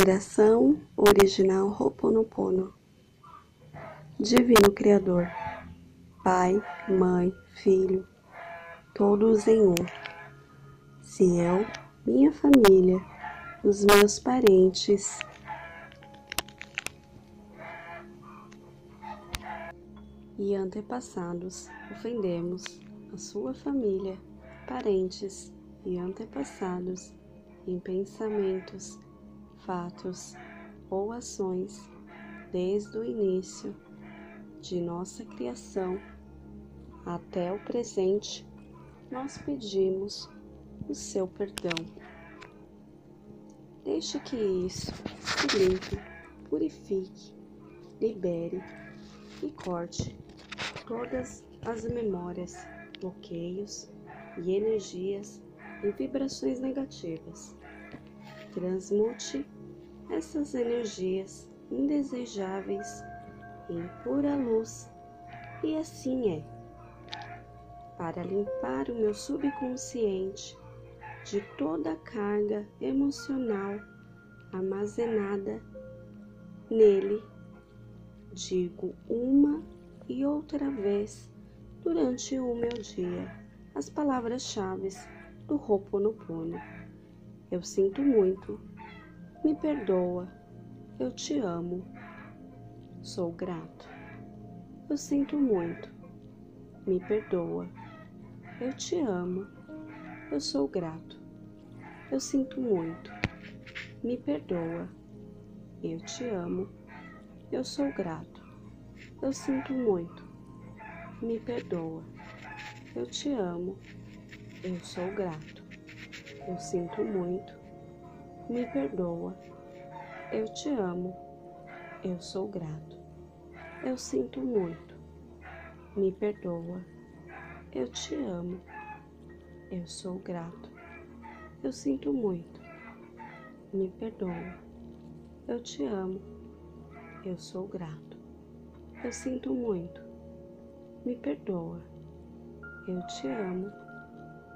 Inspiração original Ho'oponopono. Divino Criador, Pai, Mãe, Filho, todos em um. Se eu, minha família, os meus parentes, e antepassados ofendemos a sua família, parentes e antepassados em pensamentos, fatos ou ações desde o início de nossa criação até o presente, nós pedimos o seu perdão. Deixe que isso se limpe, purifique, libere e corte todas as memórias, bloqueios e energias e vibrações negativas. Transmute essas energias indesejáveis em pura luz, e assim é. Para limpar o meu subconsciente de toda a carga emocional armazenada nele, digo uma e outra vez durante o meu dia as palavras-chave do Ho'oponopono. Eu sinto muito, me perdoa, eu te amo, sou grato. Eu sinto muito, me perdoa, eu te amo, eu sou grato. Eu sinto muito, me perdoa, eu te amo, eu sou grato. Eu sinto muito, me perdoa, eu te amo, eu sou grato. Eu sinto muito, me perdoa, eu te amo, eu sou grato. Eu sinto muito, me perdoa, eu te amo, eu sou grato. Eu sinto muito, me perdoa, eu te amo, eu sou grato. Eu sinto muito, me perdoa, eu te amo,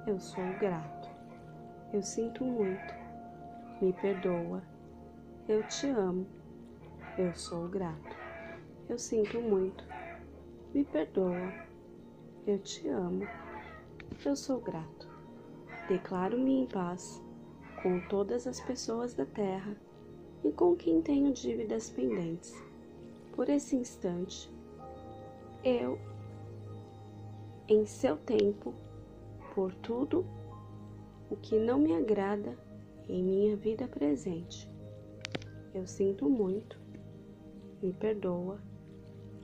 eu sou grato. Eu sinto muito, me perdoa, eu te amo, eu sou grato. Eu sinto muito, me perdoa, eu te amo, eu sou grato. Declaro-me em paz com todas as pessoas da terra e com quem tenho dívidas pendentes. Por esse instante, eu, em seu tempo, por tudo o que não me agrada em minha vida presente. Eu sinto muito, me perdoa,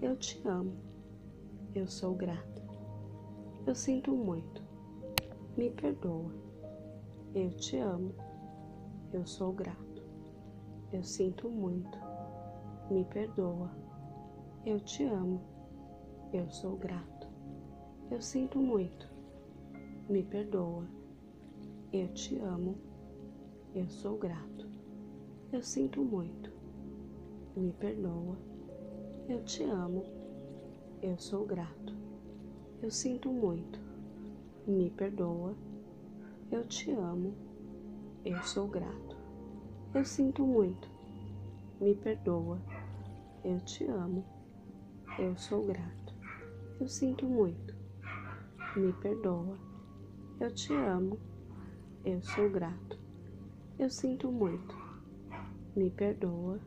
eu te amo, eu sou grata. Eu sinto muito, me perdoa, eu te amo, eu sou grato. Eu sinto muito, me perdoa, eu te amo, eu sou grato. Eu sinto muito, me perdoa, eu te amo, eu sou grato. Eu sinto muito, me perdoa, eu te amo, eu sou grato. Eu sinto muito, me perdoa, eu te amo, eu sou grato. Eu sinto muito, me perdoa, eu te amo, eu sou grato. Eu sinto muito, me perdoa, eu te amo, eu sou grato. Eu sinto muito, me perdoa,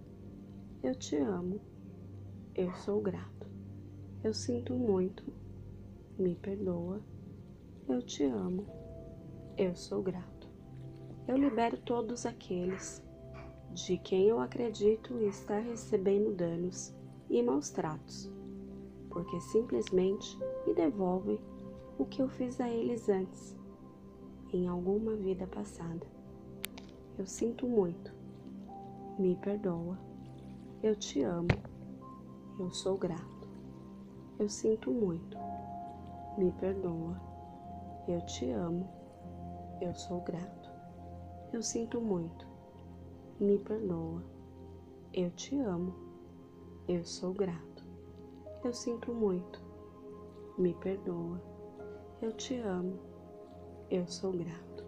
eu te amo, eu sou grato. Eu sinto muito, me perdoa, eu te amo, eu sou grato. Eu libero todos aqueles de quem eu acredito estar recebendo danos e maus tratos, porque simplesmente me devolvem o que eu fiz a eles antes, em alguma vida passada. Eu sinto muito, me perdoa, eu te amo, eu sou grato. Eu sinto muito, me perdoa, eu te amo, eu sou grato. Eu sinto muito, me perdoa. Eu te amo. Eu sou grato. Eu sinto muito. Me perdoa. Eu te amo. Eu sou grato.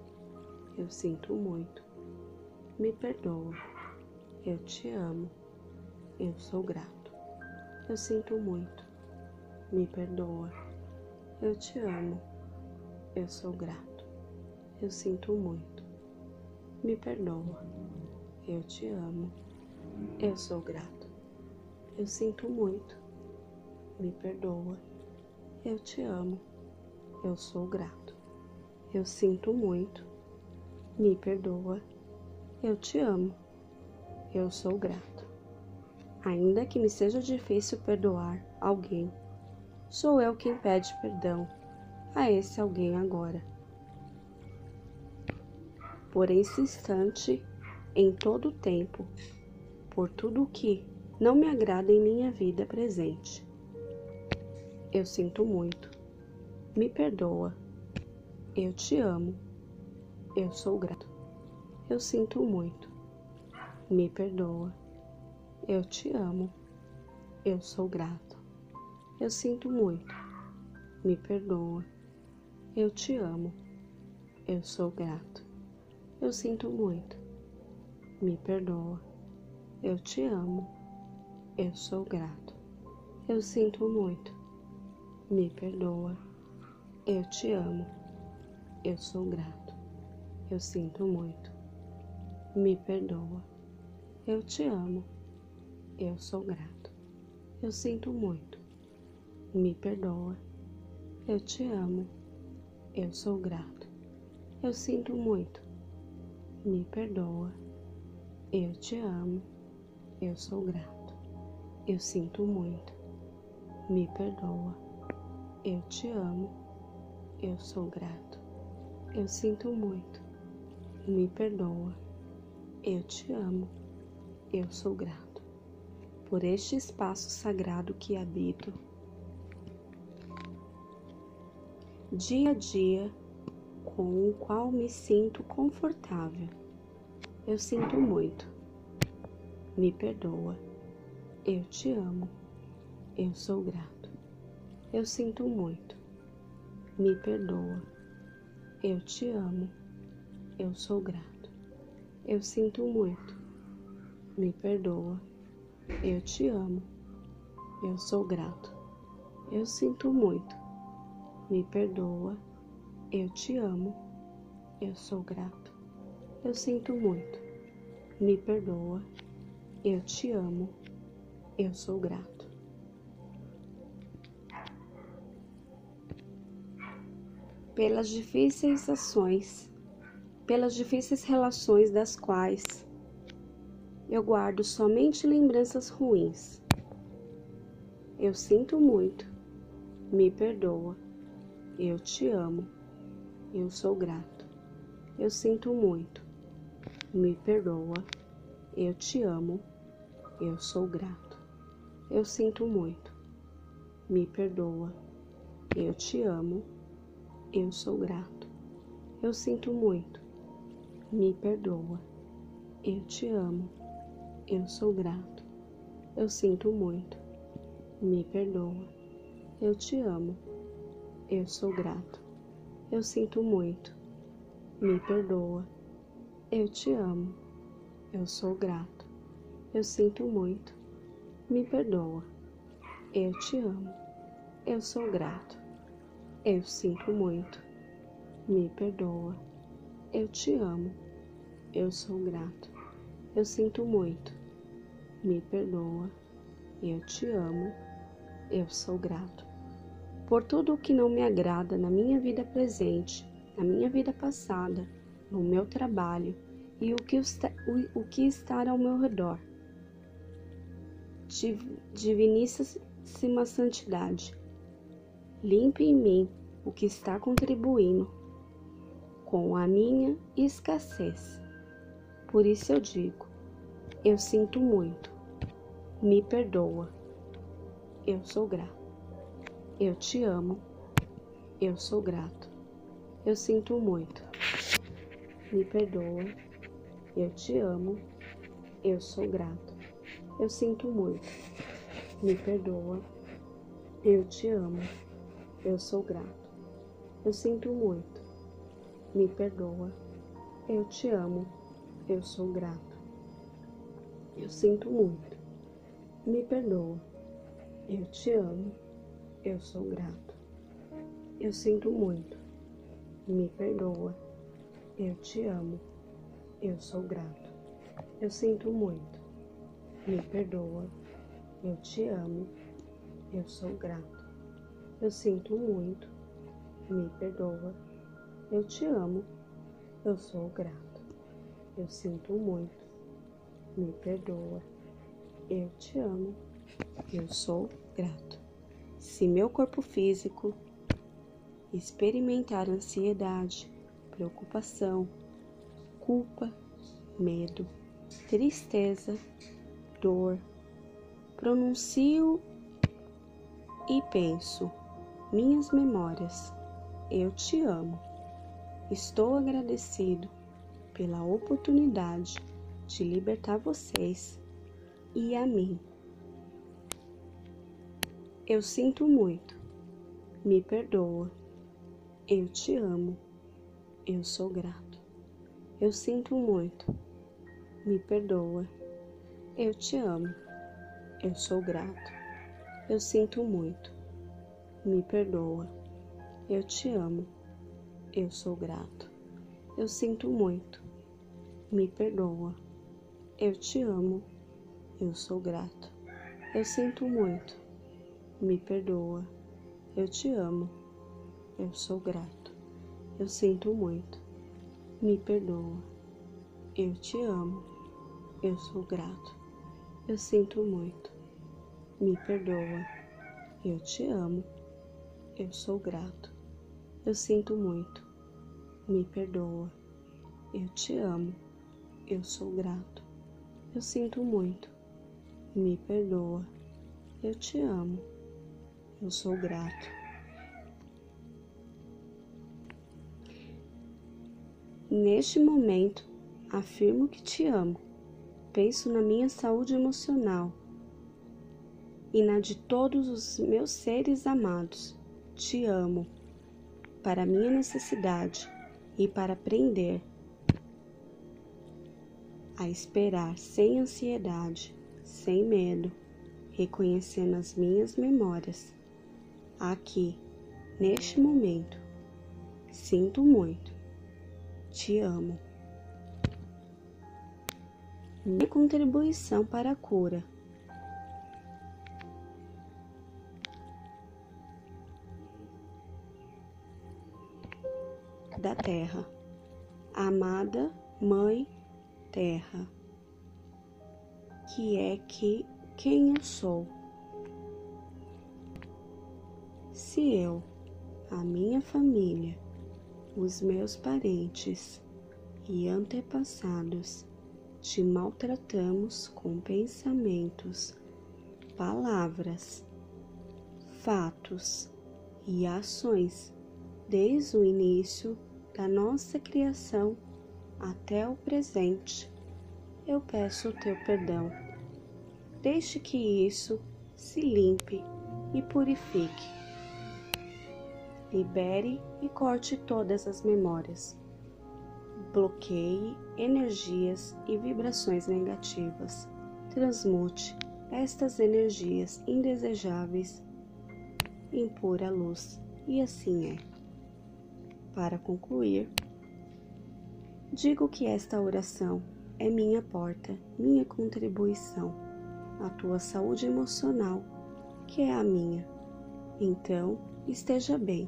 Eu sinto muito. Me perdoa. Eu te amo. Eu sou grato. Eu sinto muito. Me perdoa. Eu te amo. Eu sou grato. Eu sinto muito. Me perdoa. Eu te amo. Eu sou grato. Eu sinto muito. Me perdoa. Eu te amo. Eu sou grato. Eu sinto muito. Me perdoa. Eu te amo. Eu sou grato. Ainda que me seja difícil perdoar alguém, sou eu quem pede perdão a esse alguém agora. Por esse instante, em todo o tempo, por tudo o que não me agrada em minha vida presente. Eu sinto muito. Me perdoa. Eu te amo. Eu sou grato. Eu sinto muito. Me perdoa. Eu te amo. Eu sou grato. Eu sinto muito. Me perdoa. Eu te amo. Eu sou grato. Eu sinto muito. Me perdoa. Eu te amo. Eu sou grato. Eu sinto muito. Me perdoa. Eu te amo. Eu sou grato. Eu sinto muito. Me perdoa. Eu te amo. Eu sou grato. Eu sinto muito. Me perdoa. Eu te amo. Eu sou grato. Eu sinto muito. Me perdoa. Eu te amo. Eu sou grato. Eu sinto muito. Me perdoa. Eu te amo. Eu sou grato. Eu sinto muito. Me perdoa. Eu te amo. Eu sou grato por este espaço sagrado que habito. Dia a dia, com o qual me sinto confortável. Eu sinto muito. Me perdoa. Eu te amo. Eu sou grato. Eu sinto muito. Me perdoa. Eu te amo. Eu sou grato. Eu sinto muito. Me perdoa. Eu te amo. Eu sou grato. Eu sinto muito. Me perdoa. Eu te amo. Eu sou grato. Eu sinto muito. Me perdoa. Eu te amo. Eu sou grato. Pelas difíceis ações, pelas difíceis relações das quais eu guardo somente lembranças ruins. Eu sinto muito, me perdoa, eu te amo, eu sou grato. Eu sinto muito, me perdoa, eu te amo, eu sou grato. Eu sinto muito, me perdoa, eu te amo, eu sou grato. Eu sinto muito, me perdoa, eu te amo eu sou grato. Eu sinto muito. Me perdoa. Eu te amo. Eu sou grato. Eu sinto muito. Me perdoa. Eu te amo. Eu sou grato. Eu sinto muito. Me perdoa. Eu te amo. Eu sou grato. Eu sinto muito. Me perdoa. Eu te amo. Eu sou grato. Eu sinto muito. Me perdoa. Eu te amo. Eu sou grato. Por tudo o que não me agrada na minha vida presente, na minha vida passada, no meu trabalho e o que, está, o, que está ao meu redor. Diviníssima Santidade, limpe em mim o que está contribuindo com a minha escassez. Por isso eu digo: eu sinto muito. Me perdoa. Eu sou grato. Eu te amo. Eu sou grato. Eu sinto muito. Me perdoa. Eu te amo. Eu sou grato. Eu sinto muito. Me perdoa. Eu te amo. Eu sou grato. Eu sinto muito. Me perdoa. Eu te amo. Eu sou grato. Eu sinto muito. Me perdoa. Eu te amo. Eu sou grato. Eu sinto muito. Me perdoa. Eu te amo. Eu sou grato. Eu sinto muito. Me perdoa. Eu te amo. Eu sou grato. Eu sinto muito. Me perdoa. Eu te amo. Eu sou grato. Eu sinto muito. Me perdoa. Eu te amo. Eu sou grato. Se meu corpo físico experimentar ansiedade, preocupação, culpa, medo, tristeza, dor, pronuncio e penso minhas memórias. Eu te amo. Estou agradecido pela oportunidade de libertar vocês e a mim. Eu sinto muito. Me perdoa. Eu te amo. Eu sou grato. Eu sinto muito. Me perdoa. Eu te amo. Eu sou grato. Eu sinto muito. Me perdoa. Eu te amo. Eu sou grato. Eu sinto muito. Me perdoa. Eu te amo. Eu sou grato. Eu sinto muito. Me perdoa. Eu te amo. Eu sou grato. Eu sinto muito. Me perdoa. Eu te amo. Eu sou grato. Eu sinto muito. Me perdoa. Eu te amo. Eu sou grato. Eu sinto muito. Me perdoa. Eu te amo. Eu sou grato. Eu sinto muito. Me perdoa. Eu te amo. Eu sou grato. Neste momento, afirmo que te amo. Penso na minha saúde emocional e na de todos os meus seres amados. Te amo para minha necessidade e para aprender a esperar sem ansiedade, sem medo, reconhecendo as minhas memórias aqui, neste momento. Sinto muito. Te amo. Minha contribuição para a cura. Da Terra. Amada Mãe Terra, que é que quem eu sou se eu, a minha família, os meus parentes e antepassados te maltratamos com pensamentos, palavras, fatos e ações desde o início da nossa criação até o presente, eu peço o teu perdão. Deixe que isso se limpe e purifique libere e corte todas as memórias. Bloqueie energias e vibrações negativas. Transmute estas energias indesejáveis em pura luz, e assim é. Para concluir, digo que esta oração é minha porta, minha contribuição à tua saúde emocional, que é a minha. Então, esteja bem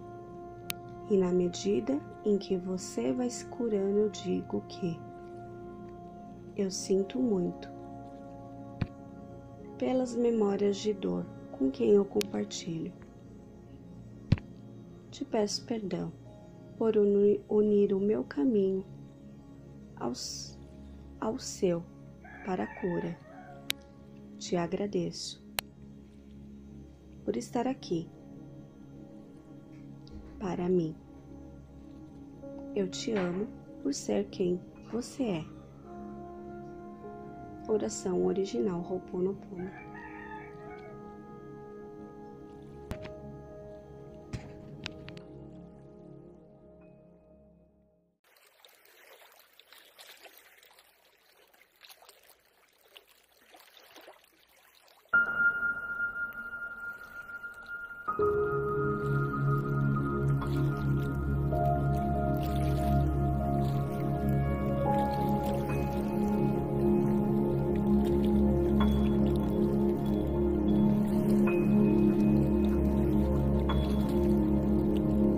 e na medida em que você vai se curando, eu digo que eu sinto muito pelas memórias de dor com quem eu compartilho. Te peço perdão por unir o meu caminho aos, ao seu para a cura. Te agradeço por estar aqui para mim. Eu te amo por ser quem você é. Oração original Ho'oponopono.